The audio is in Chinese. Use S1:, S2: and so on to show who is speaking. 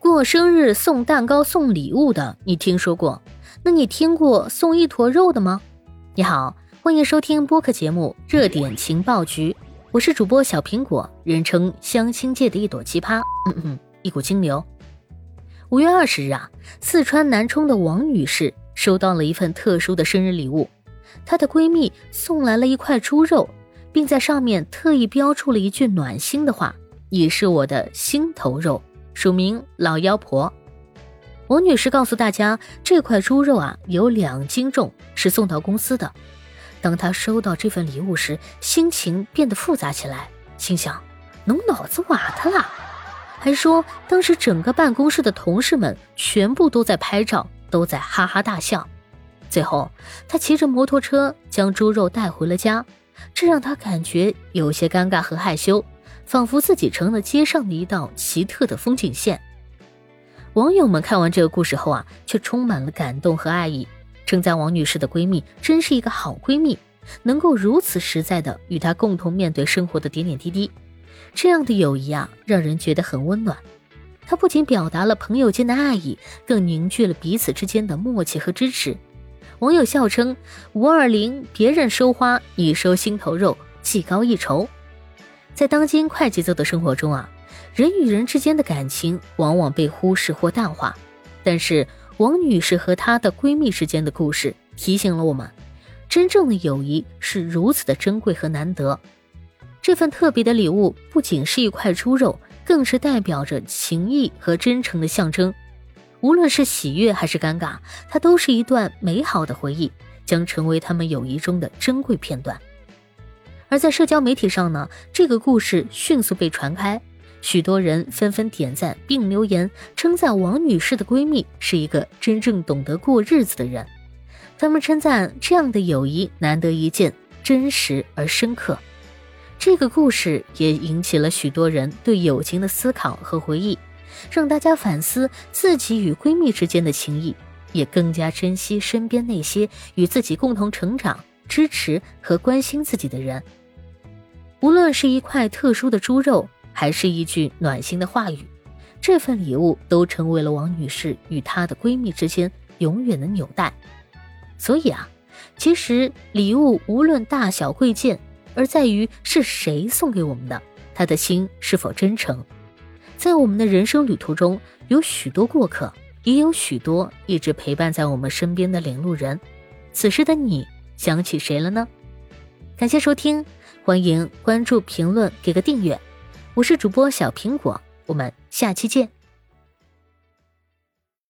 S1: 过生日送蛋糕、送礼物的，你听说过？那你听过送一坨肉的吗？你好，欢迎收听播客节目《热点情报局》，我是主播小苹果，人称相亲界的一朵奇葩，嗯嗯，一股清流。五月二十日啊，四川南充的王女士收到了一份特殊的生日礼物，她的闺蜜送来了一块猪肉，并在上面特意标注了一句暖心的话：“你是我的心头肉。”署名老妖婆，王女士告诉大家，这块猪肉啊有两斤重，是送到公司的。当她收到这份礼物时，心情变得复杂起来，心想：侬脑子瓦特了。还说当时整个办公室的同事们全部都在拍照，都在哈哈大笑。最后，她骑着摩托车将猪肉带回了家，这让她感觉有些尴尬和害羞。仿佛自己成了街上的一道奇特的风景线。网友们看完这个故事后啊，却充满了感动和爱意，称赞王女士的闺蜜真是一个好闺蜜，能够如此实在的与她共同面对生活的点点滴滴。这样的友谊啊，让人觉得很温暖。她不仅表达了朋友间的爱意，更凝聚了彼此之间的默契和支持。网友笑称：“五二零，别人收花，你收心头肉，技高一筹。”在当今快节奏的生活中啊，人与人之间的感情往往被忽视或淡化。但是王女士和她的闺蜜之间的故事提醒了我们，真正的友谊是如此的珍贵和难得。这份特别的礼物不仅是一块猪肉，更是代表着情谊和真诚的象征。无论是喜悦还是尴尬，它都是一段美好的回忆，将成为他们友谊中的珍贵片段。而在社交媒体上呢，这个故事迅速被传开，许多人纷纷点赞并留言称赞王女士的闺蜜是一个真正懂得过日子的人。他们称赞这样的友谊难得一见，真实而深刻。这个故事也引起了许多人对友情的思考和回忆，让大家反思自己与闺蜜之间的情谊，也更加珍惜身边那些与自己共同成长、支持和关心自己的人。无论是一块特殊的猪肉，还是一句暖心的话语，这份礼物都成为了王女士与她的闺蜜之间永远的纽带。所以啊，其实礼物无论大小贵贱，而在于是谁送给我们的，他的心是否真诚。在我们的人生旅途中，有许多过客，也有许多一直陪伴在我们身边的领路人。此时的你，想起谁了呢？感谢收听。欢迎关注、评论、给个订阅，我是主播小苹果，我们下期见。